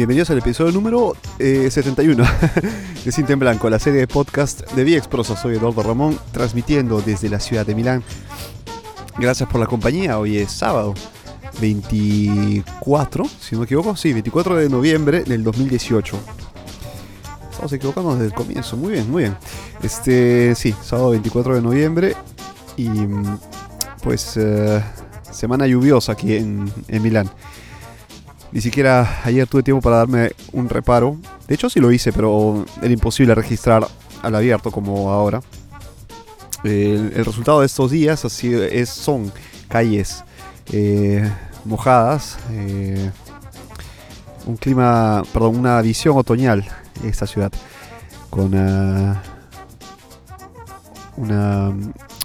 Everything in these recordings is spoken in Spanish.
bienvenidos al episodio número 71 eh, de Cinta en Blanco, la serie de podcast de VX Prosa. Soy Eduardo Ramón, transmitiendo desde la ciudad de Milán. Gracias por la compañía, hoy es sábado 24, si no me equivoco, sí, 24 de noviembre del 2018. Estamos equivocando desde el comienzo, muy bien, muy bien. Este, sí, sábado 24 de noviembre y pues eh, semana lluviosa aquí en, en Milán. Ni siquiera ayer tuve tiempo para darme un reparo. De hecho sí lo hice, pero era imposible registrar al abierto como ahora. El, resultado de estos días así es, son calles eh, mojadas, eh, un clima, perdón, una visión otoñal esta ciudad, con uh, una,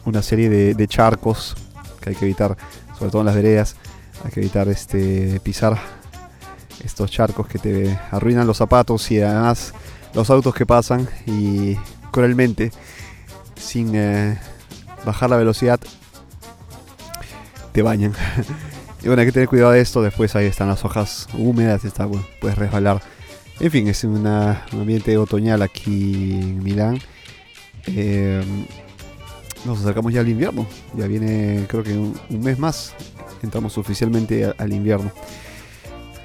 una, serie de, de, charcos que hay que evitar, sobre todo en las veredas, hay que evitar este, pisar estos charcos que te arruinan los zapatos y además los autos que pasan y cruelmente sin eh, bajar la velocidad te bañan. y bueno, hay que tener cuidado de esto. Después ahí están las hojas húmedas, está, puedes resbalar. En fin, es un ambiente otoñal aquí en Milán. Eh, nos acercamos ya al invierno. Ya viene, creo que un, mes más. Entramos oficialmente al invierno.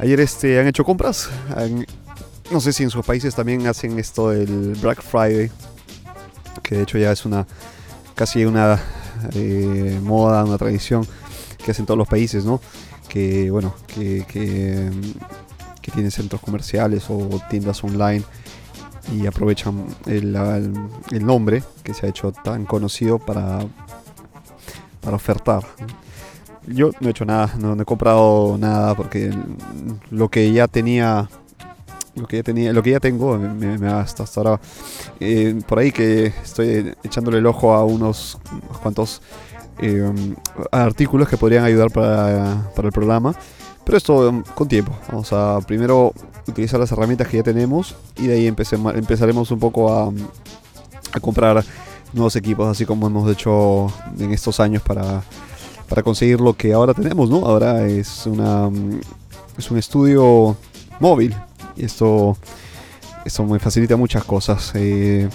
Ayer este, han hecho compras. no sé si en sus países también hacen esto del Black Friday. Que de hecho ya es una casi una eh, moda, una tradición que hacen todos los países, ¿no? Que bueno, que, que, centros comerciales o tiendas online y aprovechan el, el, nombre que se ha hecho tan conocido para, para ofertar yo no he hecho nada, no, he comprado nada porque lo que ya tenía lo que ya tenía, lo que ya tengo me, me hasta, hasta ahora eh, por ahí que estoy echándole el ojo a unos, cuantos eh, artículos que podrían ayudar para, el programa. Pero esto um, con tiempo. Vamos a primero utilizar las herramientas que ya tenemos y de ahí empezaremos un poco a, a comprar nuevos equipos, así como hemos hecho en estos años para para conseguir lo que ahora tenemos, ¿no? Ahora es una es un estudio móvil y esto esto me facilita muchas cosas, eh,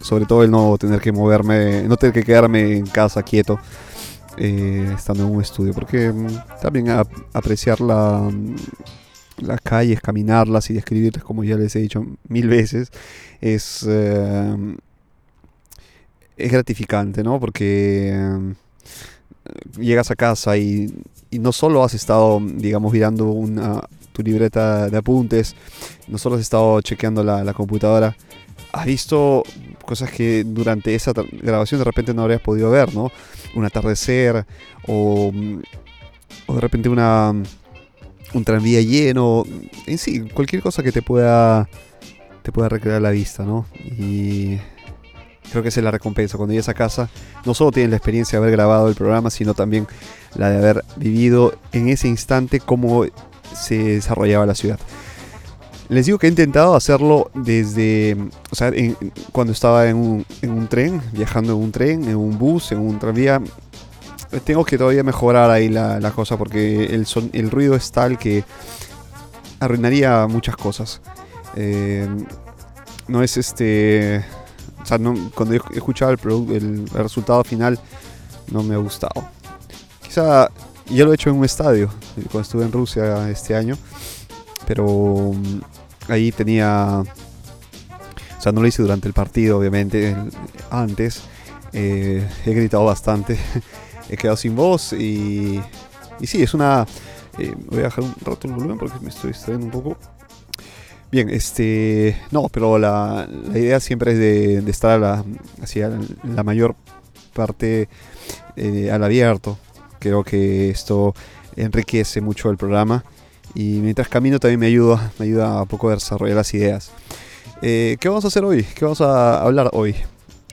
sobre todo el no tener que moverme, no tener que quedarme en casa quieto. Eh, estando en un estudio, porque mm, también apreciar la, las calles, caminarlas y describirlas, como ya les he dicho mil veces, es, eh, es gratificante, ¿no? Porque llegas a casa y, no solo has estado, digamos, mirando una, tu libreta de apuntes, no solo has estado chequeando la, computadora, has visto cosas que durante esa grabación de repente no habrías podido ver, ¿no? Un atardecer o, o de repente una un tranvía lleno, en sí, cualquier cosa que te pueda te pueda recrear la vista, ¿no? Y creo que esa es la recompensa. Cuando llegas a casa, no solo tienes la experiencia de haber grabado el programa, sino también la de haber vivido en ese instante cómo se desarrollaba la ciudad. Les digo que he intentado hacerlo desde, o sea, cuando estaba en un, en un, tren, viajando en un tren, en un bus, en un tranvía. Tengo que todavía mejorar ahí la, la cosa porque el, son, el ruido es tal que arruinaría muchas cosas. Eh, no es este sea, cuando he escuchado el, el, resultado final, no me ha gustado. Quizá ya lo he hecho en un estadio, cuando estuve en Rusia este año, pero mm, ahí tenía. O sea, no lo hice durante el partido, obviamente, antes. Eh, he gritado bastante, he quedado sin voz y, sí, es una. Eh, voy a bajar un rato el volumen porque me estoy distrayendo un poco. Bien, este. No, pero la, idea siempre es de, estar la, hacia la mayor parte eh, al abierto. Creo que esto enriquece mucho el programa. Y mientras camino también me ayuda, me ayuda a poco a desarrollar las ideas. Eh, ¿Qué vamos a hacer hoy? ¿Qué vamos a hablar hoy?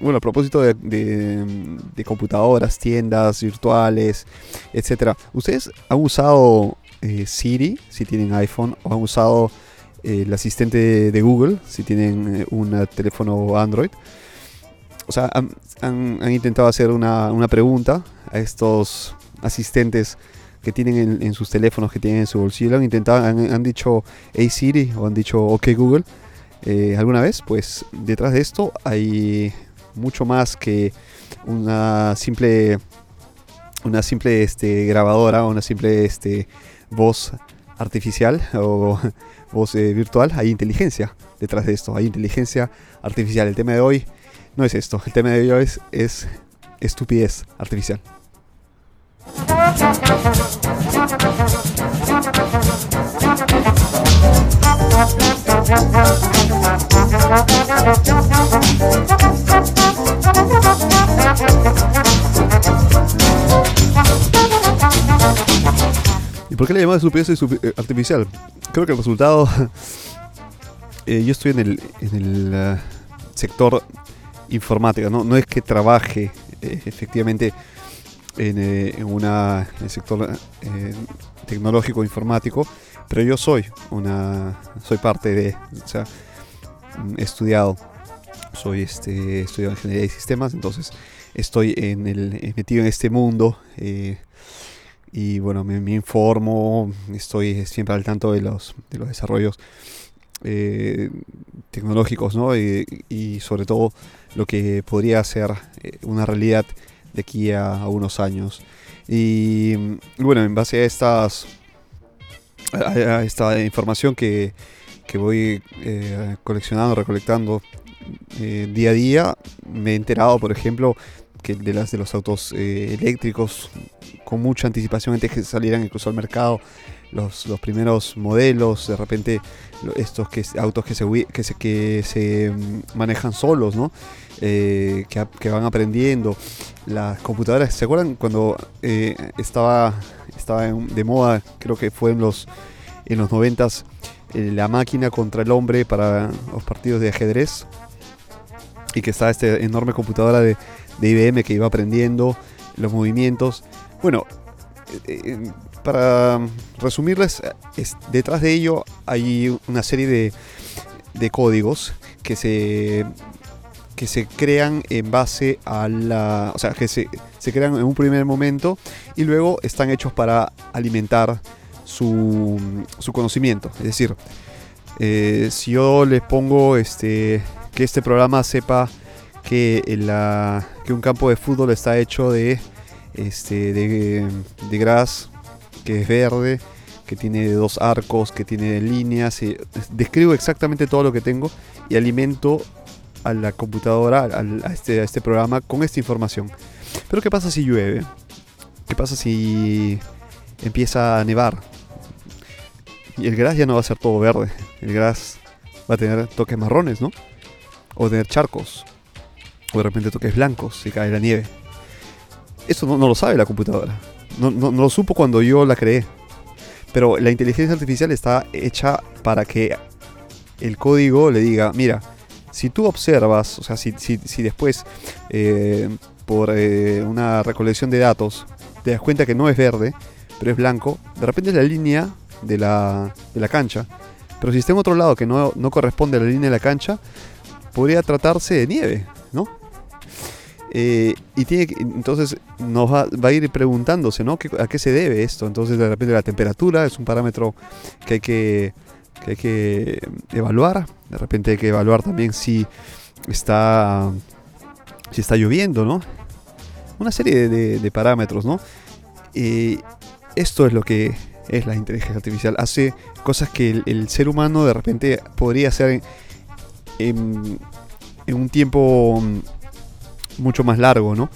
Bueno, a propósito de, de, computadoras, tiendas virtuales, etc. ¿Ustedes han usado eh, Siri si tienen iPhone o han usado el asistente de Google, si tienen eh, un teléfono Android. O sea, han, intentado hacer una, pregunta a estos asistentes que tienen en, sus teléfonos, que tienen en su bolsillo, han intentado, han, dicho Hey Siri o han dicho OK Google eh, alguna vez, pues detrás de esto hay mucho más que una simple una simple este, grabadora una simple este, voz artificial o voz eh, virtual, hay inteligencia detrás de esto, hay inteligencia artificial. El tema de hoy no es esto, el tema de hoy es, es estupidez artificial. ¿Y por qué le llamamos estupidez eh, artificial? Creo que el resultado... Eh, yo estoy en el, en el uh, sector informática, ¿no? no es que trabaje eh, efectivamente en, en, una, en el sector tecnológico informático, pero yo soy una soy parte de, o sea, he estudiado, soy este estudiado ingeniería de sistemas, entonces estoy en el, metido en este mundo y bueno, me, informo, estoy siempre al tanto de los, de los desarrollos eh, tecnológicos ¿no? y, sobre todo lo que podría ser eh, una realidad de aquí a, unos años. Y, bueno, en base a estas a, esta información que, que voy eh, coleccionando, recolectando día a día, me he enterado, por ejemplo, que de las de los autos eléctricos con mucha anticipación antes que salieran incluso al mercado los, los primeros modelos, de repente estos que, autos que se, que se, que se mm, manejan solos, ¿no? Eh, que, van aprendiendo. Las computadoras, ¿se acuerdan cuando eh, estaba, estaba de moda, creo que fue en los, en los 90 eh, la máquina contra el hombre para los partidos de ajedrez? Y que estaba esta enorme computadora de, de IBM que iba aprendiendo los movimientos. Bueno, eh, eh, para resumirles, detrás de ello hay una serie de, códigos que se, que se crean en base a la... O sea, que se, crean en un primer momento y luego están hechos para alimentar su, conocimiento. Es decir, eh, si yo les pongo este, que este programa sepa que, que un campo de fútbol está hecho de este, de, gras, que es verde, que tiene dos arcos, que tiene líneas. describo exactamente todo lo que tengo y alimento a la computadora, a, este, a este programa con esta información. Pero ¿qué pasa si llueve? ¿Qué pasa si empieza a nevar? Y el gras ya no va a ser todo verde. El gras va a tener toques marrones, ¿no? O tener charcos. O de repente toques blancos si cae la nieve. Eso no, lo sabe la computadora. No, lo supo cuando yo la creé. Pero la inteligencia artificial está hecha para que el código le diga, mira, si tú observas, o sea, si, después eh, por eh, una recolección de datos te das cuenta que no es verde, pero es blanco, de repente es la línea de la, de la cancha. Pero si está en otro lado que no, no corresponde a la línea de la cancha, podría tratarse de nieve, ¿no? Eh, y entonces nos va, a ir preguntándose, ¿no? ¿A qué se debe esto? Entonces de repente la temperatura es un parámetro que hay que, que evaluar. De repente hay que evaluar también si está, si está lloviendo, ¿no? Una serie de, parámetros, ¿no? Esto es lo que es la inteligencia artificial. Hace cosas que el, ser humano de repente podría hacer en un tiempo mucho más largo, ¿no?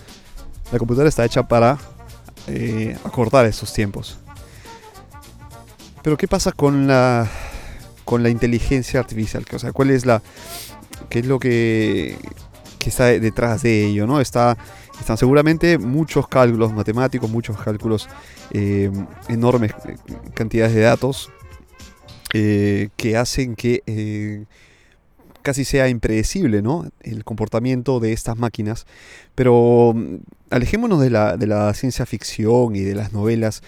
La computadora está hecha para eh, acortar esos tiempos. Pero ¿qué pasa con la con la inteligencia artificial? O ¿cuál es la qué es lo que, que está detrás de ello, ¿no? Está están seguramente muchos cálculos matemáticos, muchos cálculos, eh, enormes cantidades de datos eh, que hacen que casi sea impredecible ¿no? el comportamiento de estas máquinas. Pero mm, alejémonos de la, de la ciencia ficción y de las novelas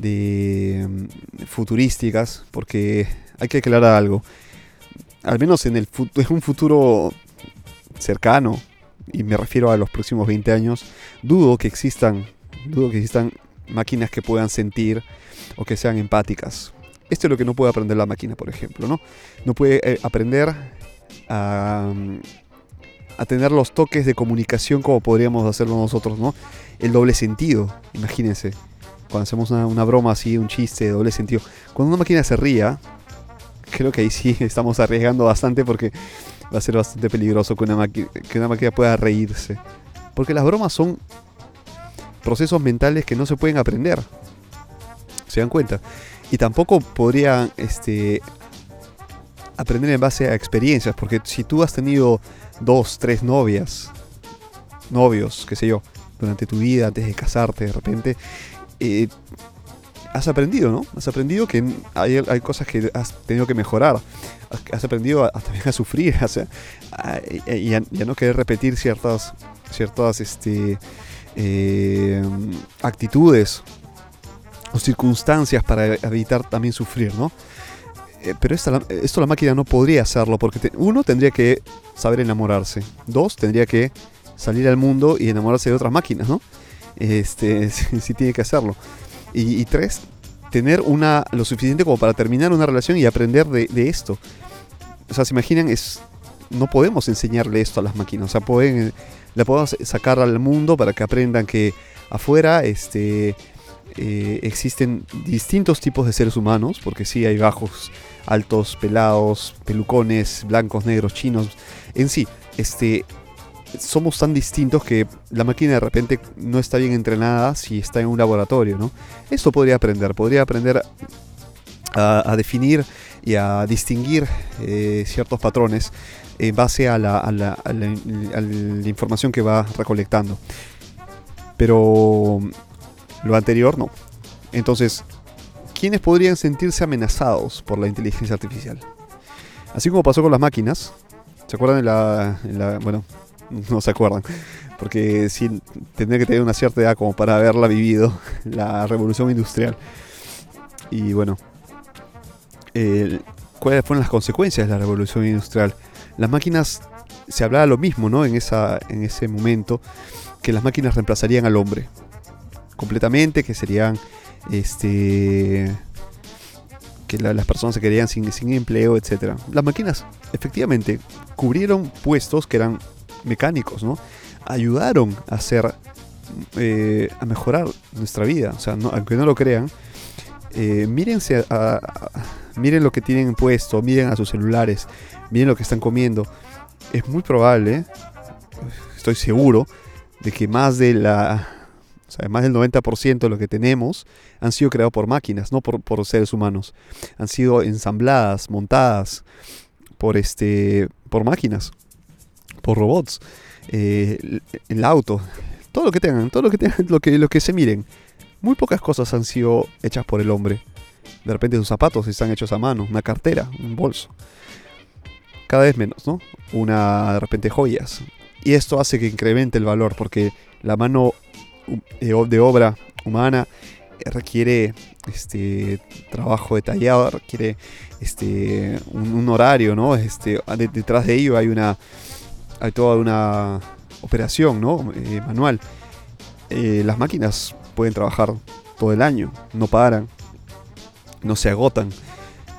mm, futurísticas, porque hay que aclarar algo. Al menos en, el, en un futuro cercano, y me refiero a los próximos 20 años, dudo que existan, dudo que existan máquinas que puedan sentir o que sean empáticas. Esto es lo que no puede aprender la máquina, por ejemplo, ¿no? No puede eh, aprender a, tener los toques de comunicación como podríamos hacerlo nosotros, ¿no? El doble sentido, imagínense. Cuando hacemos una, broma así, un chiste de doble sentido. Cuando una máquina se ría, creo que ahí sí estamos arriesgando bastante porque va a ser bastante peligroso que una, que una máquina pueda reírse. Porque las bromas son procesos mentales que no se pueden aprender. ¿Se dan cuenta? Y tampoco podrían este, aprender en base a experiencias, porque si tú has tenido dos, tres novias, novios, qué sé yo, durante tu vida, antes de casarte de repente, eh, has aprendido, ¿no? Has aprendido que hay, cosas que has tenido que mejorar. Has, aprendido a, también a sufrir, o sea, y, a, no querer repetir ciertas, ciertas este, eh, actitudes o circunstancias para evitar también sufrir, ¿no? Eh, pero esto la máquina no podría hacerlo porque uno tendría que saber enamorarse, dos tendría que salir al mundo y enamorarse de otras máquinas, ¿no? Este, si, tiene que hacerlo. Y, tres, tener una lo suficiente como para terminar una relación y aprender de, esto. O sea, se imaginan, es, no podemos enseñarle esto a las máquinas. O sea, pueden, la podemos sacar al mundo para que aprendan que afuera este, eh, existen distintos tipos de seres humanos, porque sí hay bajos, altos, pelados, pelucones, blancos, negros, chinos. En sí, este, somos tan distintos que la máquina de repente no está bien entrenada si está en un laboratorio, ¿no? Esto podría aprender, podría aprender a, definir y a distinguir eh, ciertos patrones en base a la, a la información que va recolectando. Pero lo anterior no. Entonces, ¿quiénes podrían sentirse amenazados por la inteligencia artificial? Así como pasó con las máquinas, ¿se acuerdan de la, bueno, no se acuerdan, porque sí tendría que tener una cierta edad como para haberla vivido, la revolución industrial. Y bueno, ¿cuáles fueron las consecuencias de la revolución industrial? Las máquinas, se hablaba lo mismo, ¿no? En, esa, en ese momento, que las máquinas reemplazarían al hombre completamente, que serían este que las personas se quedarían sin, sin empleo, etc. Las máquinas efectivamente cubrieron puestos que eran mecánicos, ¿no? Ayudaron a hacer, eh, a mejorar nuestra vida. O sea, aunque no lo crean, eh, mírense miren lo que tienen puesto, miren a sus celulares, miren lo que están comiendo. Es muy probable, estoy seguro, de que más de la o más del 90% de lo que tenemos han sido creados por máquinas, no por, seres humanos. Han sido ensambladas, montadas por, este, por máquinas, por robots. Eh, el auto, todo lo que tengan, todo lo que tengan, lo que, lo que se miren. Muy pocas cosas han sido hechas por el hombre. De repente sus zapatos están hechos a mano, una cartera, un bolso. Cada vez menos, ¿no? Una, de repente, joyas. Y esto hace que incremente el valor porque la mano de obra humana eh, requiere este trabajo detallado, requiere este un, horario, ¿no? Este, detrás de ello hay una hay toda una operación, ¿no? Eh, manual. Eh, las máquinas pueden trabajar todo el año, no paran, no se agotan.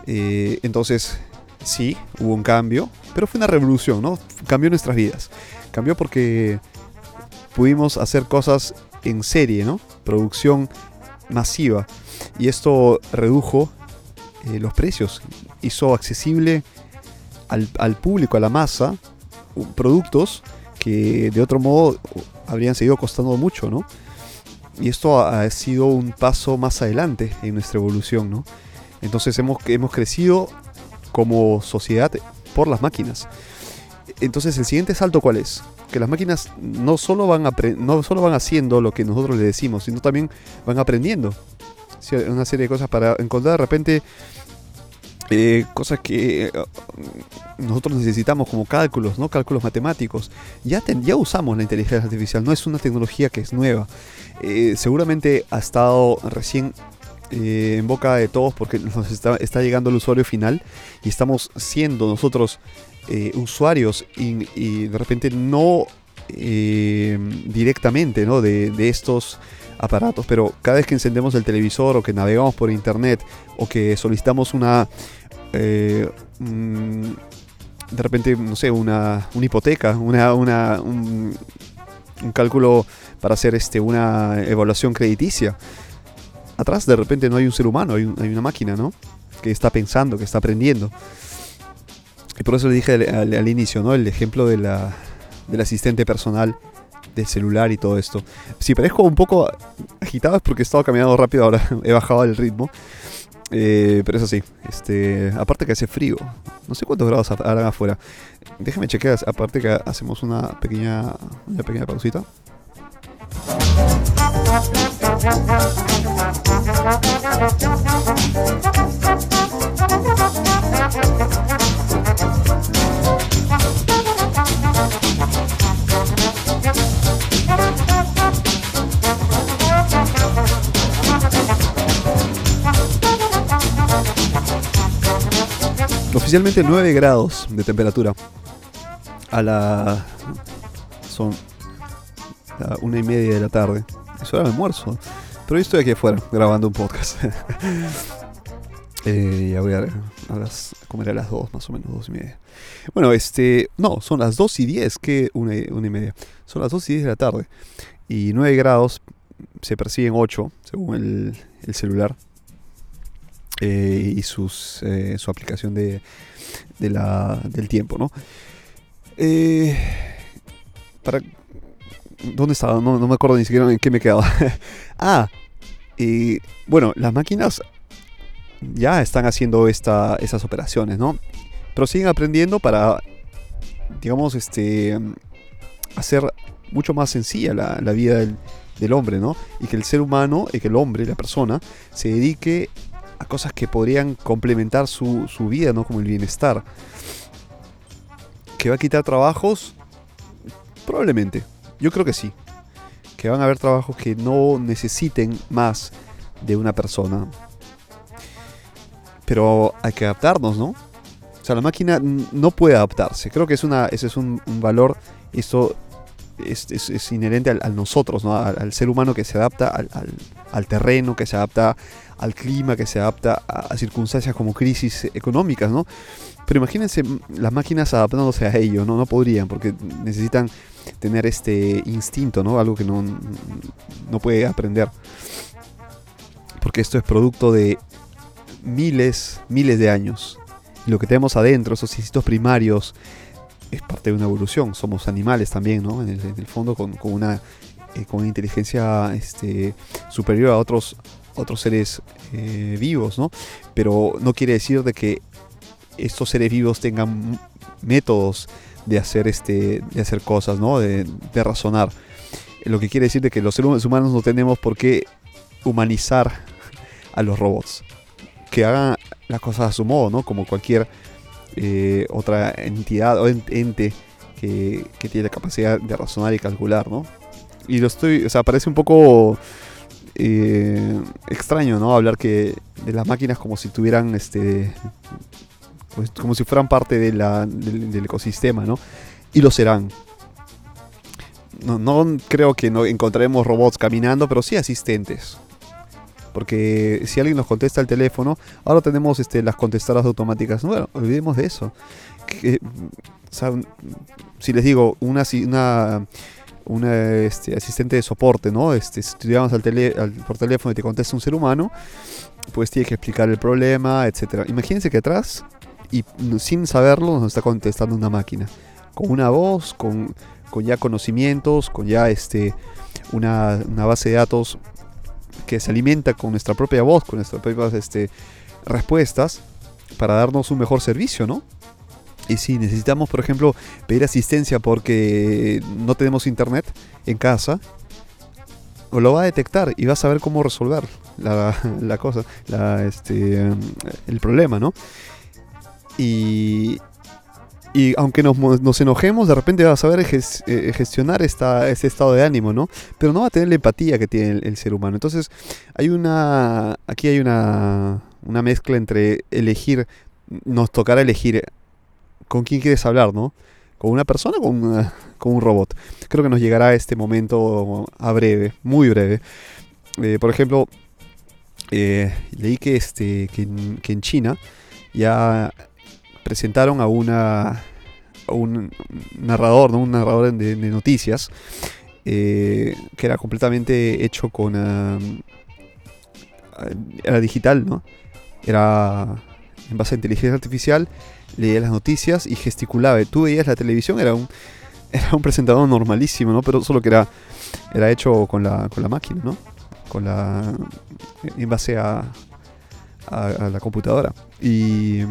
entonces, sí, hubo un cambio, pero fue una revolución, ¿no? Cambió nuestras vidas. Cambió porque pudimos hacer cosas en serie, ¿no? Producción masiva. Y esto redujo eh, los precios, hizo accesible al, público, a la masa, productos que de otro modo habrían seguido costando mucho, ¿no? Y esto ha sido un paso más adelante en nuestra evolución, ¿no? Entonces hemos, hemos crecido como sociedad por las máquinas. Entonces el siguiente salto cuál es? Que las máquinas no solo van, no solo van haciendo lo que nosotros le decimos, sino también van aprendiendo una serie de cosas para encontrar de repente eh, cosas que eh, nosotros necesitamos como cálculos, ¿no? Cálculos matemáticos. Ya, ya usamos la inteligencia artificial, no es una tecnología que es nueva. Eh, seguramente ha estado recién en boca de todos porque nos está, está, llegando el usuario final y estamos siendo nosotros eh, usuarios y, de repente no eh, directamente ¿no? de, estos aparatos, pero cada vez que encendemos el televisor o que navegamos por internet o que solicitamos una... Eh, de repente, no sé, una, una hipoteca, una, una, un, cálculo para hacer este, una evaluación crediticia. Atrás de repente no hay un ser humano, hay, hay una máquina, ¿no? Que está pensando, que está aprendiendo. Y por eso le dije al, inicio, ¿no? El ejemplo de la, del asistente personal del celular y todo esto. Si parezco un poco agitado es porque he estado caminando rápido, ahora he bajado el ritmo. Eh, pero eso sí, este, aparte que hace frío, no sé cuántos grados harán afuera. Déjame chequear, aparte que hacemos una pequeña, una pequeña pausita. Oficialmente 9 grados de temperatura. A la. Son. La una y media de la tarde. Es hora de almuerzo. Pero yo estoy aquí afuera grabando un podcast. eh, voy a, a las. Comer a las 2, más o menos, 2 y media. Bueno, este. No, son las 2 y 10, que una, una y media. Son las 2 y 10 de la tarde. Y 9 grados se persiguen 8, según el, el celular. Eh, y sus, eh, su aplicación de, de la, del tiempo, ¿no? Eh, para, ¿Dónde estaba? No, me acuerdo ni siquiera en qué me quedaba. ah, y bueno, las máquinas ya están haciendo esta, operaciones, ¿no? Pero siguen aprendiendo para, digamos, este, hacer mucho más sencilla la, la vida del, del, hombre, ¿no? Y que el ser humano, y que el hombre, la persona, se dedique a cosas que podrían complementar su, vida, ¿no? Como el bienestar. ¿Que va a quitar trabajos? Probablemente. Yo creo que sí. Que van a haber trabajos que no necesiten más de una persona. Pero hay que adaptarnos, ¿no? O sea, la máquina no puede adaptarse. Creo que es una, ese es un, valor. Esto es, inherente al, nosotros, ¿no? al, ser humano que se adapta al, terreno, que se adapta al clima, que se adapta a, circunstancias como crisis económicas, ¿no? Pero imagínense las máquinas adaptándose a ello, ¿no? No podrían, porque necesitan tener este instinto, ¿no? Algo que no, no puede aprender. Porque esto es producto de miles, miles de años. Lo que tenemos adentro, esos instintos primarios, es parte de una evolución. Somos animales también, ¿no? En el, fondo, con, una, eh, con una inteligencia este, superior a otros otros seres eh, vivos, ¿no? Pero no quiere decir de que estos seres vivos tengan métodos de hacer, este, de hacer cosas, ¿no? De, razonar. Lo que quiere decir de que los seres humanos no tenemos por qué humanizar a los robots. Que hagan las cosas a su modo, ¿no? Como cualquier eh, otra entidad o ente que, que, tiene la capacidad de razonar y calcular, ¿no? Y lo estoy, o sea, parece un poco eh, extraño, ¿no? Hablar que de las máquinas como si tuvieran, este, pues, como si fueran parte del, ecosistema, ¿no? Y lo serán. No, creo que no encontraremos robots caminando, pero sí asistentes. Porque si alguien nos contesta el teléfono, ahora tenemos este, las contestadoras automáticas. Bueno, olvidemos de eso. si les digo, una, una un este, asistente de soporte, ¿no? Este, si llamas por teléfono y te contesta un ser humano, pues tiene que explicar el problema, etc. Imagínense que atrás, y sin saberlo, nos está contestando una máquina. Con una voz, con, ya conocimientos, con ya este, una, base de datos que se alimenta con nuestra propia voz, con nuestras propias este, respuestas, para darnos un mejor servicio, ¿no? Y si necesitamos, por ejemplo, pedir asistencia porque no tenemos internet en casa, lo va a detectar y va a saber cómo resolver la, cosa, este, el problema, ¿no? Y, y aunque nos, enojemos, de repente va a saber eh, gestionar esta, este estado de ánimo, ¿no? Pero no va a tener la empatía que tiene el, el ser humano. Entonces, hay una. Aquí hay una, una mezcla entre elegir. Nos tocará elegir con quién quieres hablar, ¿no? ¿Con una persona o con, con un robot? Creo que nos llegará este momento a breve, muy breve. Eh, por ejemplo, eh, leí que, este, que en, China ya presentaron a un narrador, ¿no? un narrador de, noticias que era completamente hecho con era digital, ¿no? Era en base a inteligencia artificial, leía las noticias y gesticulaba. Tú veías la televisión, era un, era un presentador normalísimo, ¿no? Pero solo que era, hecho con la, con la máquina, ¿no? Con la, en base a, a, la computadora. Y...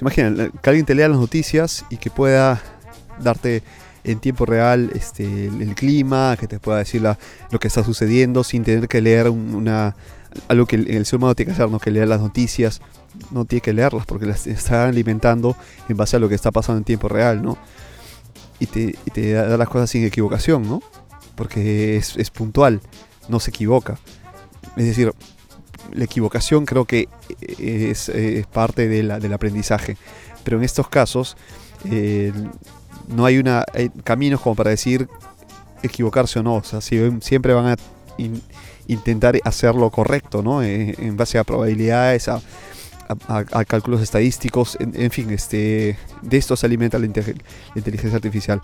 Se imaginan, que alguien te lea las noticias y que pueda darte en tiempo real este, el, clima, que te pueda decir lo que está sucediendo sin tener que leer una, algo que el, ser humano tiene que hacer, ¿no? que leer las noticias, no tiene que leerlas porque las está alimentando en base a lo que está pasando en tiempo real, ¿no? Y te, te da las cosas sin equivocación, ¿no? Porque es, puntual, no se equivoca. Es decir, la equivocación creo que es, parte del aprendizaje. Pero en estos casos eh, no hay una caminos como para decir equivocarse o no. O sea, siempre van a intentar hacerlo correcto, ¿no? Eh, en base a probabilidades, a, cálculos estadísticos, en, fin, este, de esto se alimenta la, inteligencia artificial.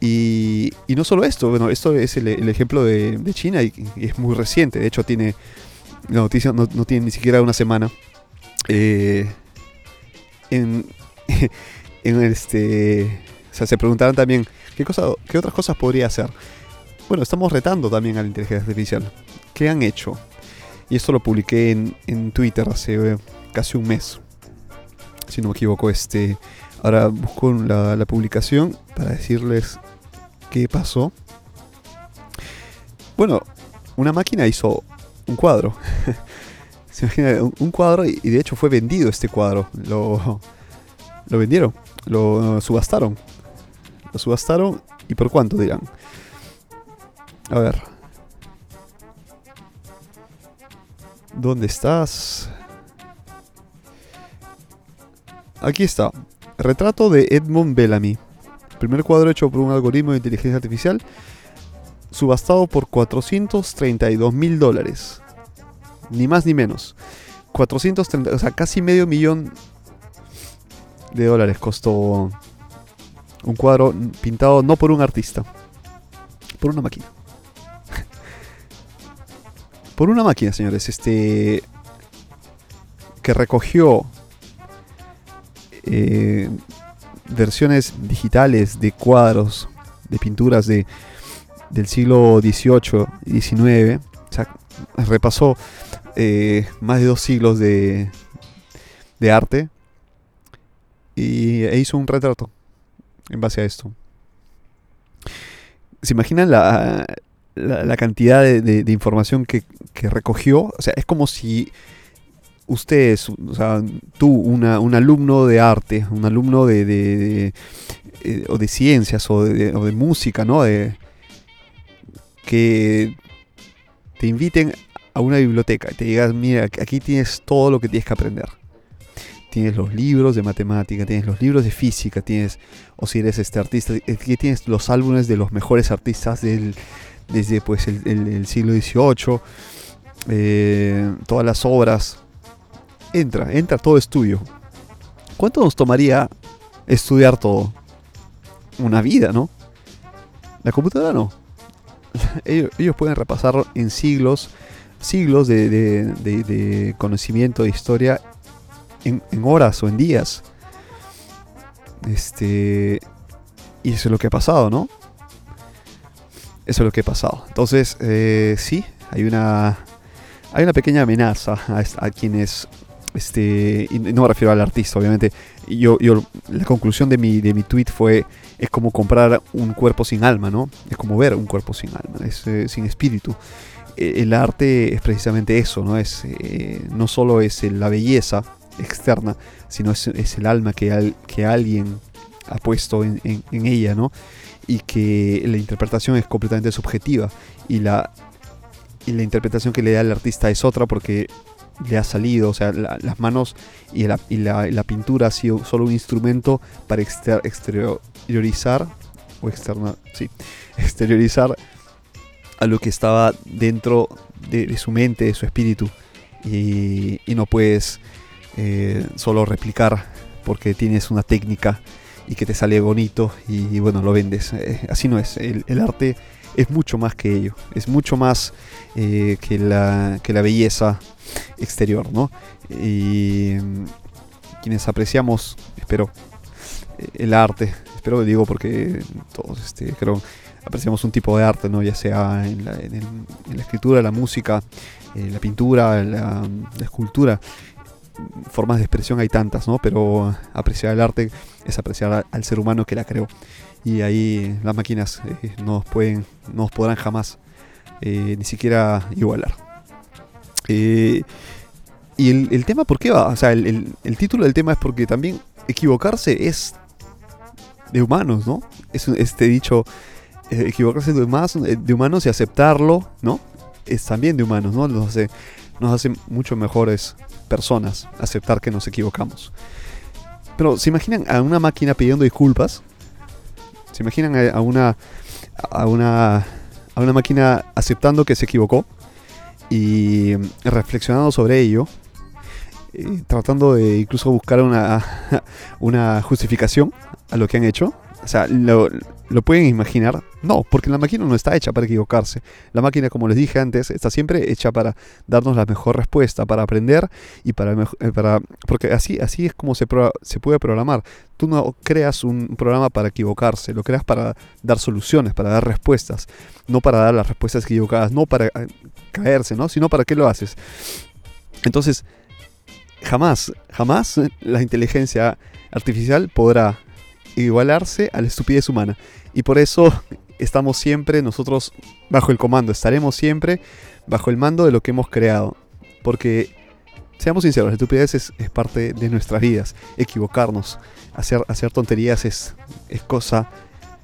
Y, no solo esto, bueno, esto es el, ejemplo de, China y, es muy reciente, de hecho tiene, la noticia no, tiene ni siquiera una semana. Eh, en, en este, o sea, se preguntaron también, ¿qué, cosa, ¿qué otras cosas podría hacer? Bueno, estamos retando también a la inteligencia artificial. ¿Qué han hecho? Y esto lo publiqué en, Twitter hace eh, casi un mes. Si no me equivoco, este. Ahora busco la, publicación para decirles qué pasó. Bueno, una máquina hizo un cuadro. Se imagina, un, cuadro y, de hecho fue vendido este cuadro. Lo, lo vendieron, lo subastaron. Lo subastaron y por cuánto dirán. A ver. ¿Dónde estás? Aquí está. Retrato de Edmund Bellamy. Primer cuadro hecho por un algoritmo de inteligencia artificial. Subastado por 432 mil dólares. Ni más ni menos. 430, o sea, casi medio millón de dólares costó un cuadro pintado no por un artista, por una máquina por una máquina, señores, este que recogió eh, versiones digitales de cuadros, de pinturas de, del siglo XVIII y XIX. O sea, repasó eh, más de dos siglos de, de arte y, e hizo un retrato en base a esto. ¿Se imaginan la, la, cantidad de, información que, recogió. O sea, es como si usted, o sea, tú, una, un alumno de arte, un alumno de, de, eh, o de ciencias o de, o de música, ¿no? De, que te inviten a una biblioteca y te digas, mira, aquí tienes todo lo que tienes que aprender. Tienes los libros de matemática, tienes los libros de física, tienes, o si eres este artista, aquí tienes los álbumes de los mejores artistas desde pues el, siglo XVIII, eh, todas las obras. Entra, entra todo estudio. ¿Cuánto nos tomaría estudiar todo? Una vida, ¿no? La computadora no. Ellos, pueden repasar en siglos, siglos de, conocimiento de historia en, horas o en días. Este. Y eso es lo que ha pasado, ¿no? Eso es lo que ha pasado. Entonces, eh, sí, hay una, hay una pequeña amenaza a, quienes este, y no me refiero al artista, obviamente. Yo, yo, la conclusión de mi, de mi tweet fue, es como comprar un cuerpo sin alma, ¿no? Es como ver un cuerpo sin alma, es, eh, sin espíritu. E, el arte es precisamente eso, ¿no? Es, eh, no solo es la belleza externa, sino es, el alma que, que alguien ha puesto en, en ella, ¿no? y que la interpretación es completamente subjetiva y la, y la interpretación que le da el artista es otra porque le ha salido, o sea, las manos y, la, la, pintura ha sido solo un instrumento para exteriorizar, o externa, sí, exteriorizar a lo que estaba dentro de, su mente, de su espíritu, y, no puedes eh, solo replicar porque tienes una técnica y que te sale bonito y, bueno, lo vendes. Eh, así no es, el arte es mucho más que ello, es mucho más eh, que, la, que la belleza exterior, ¿no? Y mm, quienes apreciamos, espero, el arte, espero que digo porque todos este, creo apreciamos un tipo de arte, ¿no? ya sea en la, escritura, la música, eh, la pintura, la, escultura. Formas de expresión hay tantas, ¿no? pero apreciar el arte es apreciar al ser humano que la creó y ahí las máquinas eh, no, pueden, no podrán jamás eh, ni siquiera igualar. Eh, y el, tema, ¿por qué va? O sea, el, título del tema es porque también equivocarse es de humanos, ¿no? Es este dicho, equivocarse de humanos, de humanos y aceptarlo, ¿no? Es también de humanos, ¿no? Nos hace, nos hace mucho mejores personas aceptar que nos equivocamos. Pero, ¿se imaginan a una máquina pidiendo disculpas? ¿Se imaginan a una, a una, a una máquina aceptando que se equivocó y reflexionando sobre ello? tratando de incluso buscar una, una justificación a lo que han hecho. O sea, lo, ¿Lo pueden imaginar? No, porque la máquina no está hecha para equivocarse. La máquina, como les dije antes, está siempre hecha para darnos la mejor respuesta, para aprender y para... Eh, para porque así, así es como se, se puede programar. Tú no creas un programa para equivocarse, lo creas para dar soluciones, para dar respuestas, no para dar las respuestas equivocadas, no para eh, caerse, ¿no? Sino para qué lo haces. Entonces, jamás, jamás la inteligencia artificial podrá igualarse a la estupidez humana. Y por eso estamos siempre nosotros bajo el comando, estaremos siempre bajo el mando de lo que hemos creado. Porque, seamos sinceros, la estupidez es, parte de nuestras vidas. Equivocarnos, hacer, hacer tonterías es, es, cosa,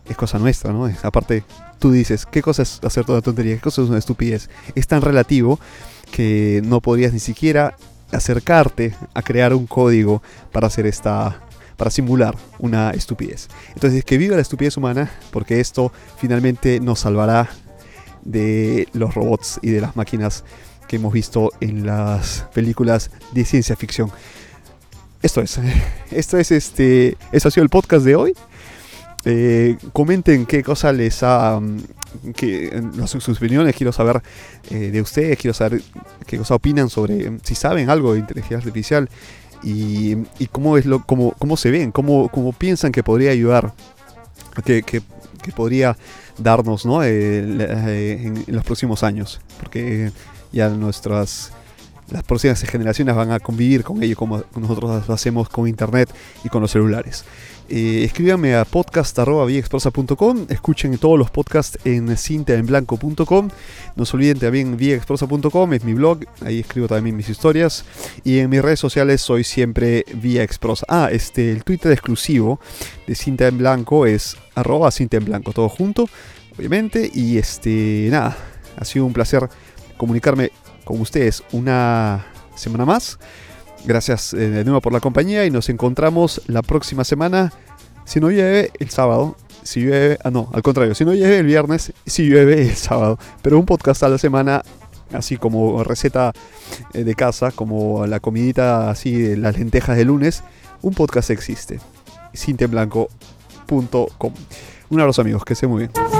es cosa nuestra, ¿no? aparte, tú dices, ¿qué cosa es hacer toda tontería? ¿Qué cosa es una estupidez? Es tan relativo que no podrías ni siquiera acercarte a crear un código para hacer esta, para simular una estupidez. Entonces, que viva la estupidez humana, porque esto finalmente nos salvará de los robots y de las máquinas que hemos visto en las películas de ciencia ficción. Esto es, esto es este, esto ha sido el podcast de hoy. Eh, comenten qué cosa les ha, mm, que, sus opiniones, quiero saber eh, de ustedes, quiero saber qué cosa opinan sobre, si saben algo de inteligencia artificial, y, cómo, es lo, cómo, cómo se ven, cómo, cómo piensan que podría ayudar, que, que, podría darnos ¿no? Eh, eh, en, los próximos años. Porque ya nuestras las próximas generaciones van a convivir con ello como nosotros lo hacemos con internet y con los celulares. Eh, escríbanme a podcast.viexprosa.com, escuchen todos los podcasts en cintaenblanco.com, no se olviden también viaexprosa.com, es mi blog, ahí escribo también mis historias, y en mis redes sociales soy siempre Vía Ah, este, el Twitter exclusivo de Cinta en Blanco es arroba Cinta en Blanco, todo junto, obviamente, y este, nada, ha sido un placer comunicarme con ustedes una semana más. Gracias eh, de nuevo por la compañía y nos encontramos la próxima semana. Si no llueve, el sábado. Si llueve, ah no, al contrario, si no llueve el viernes, si llueve el sábado. Pero un podcast a la semana, así como receta eh, de casa, como la comidita así las lentejas de lunes, un podcast existe. cintemblanco.com. Un abrazo amigos, que se muy bien.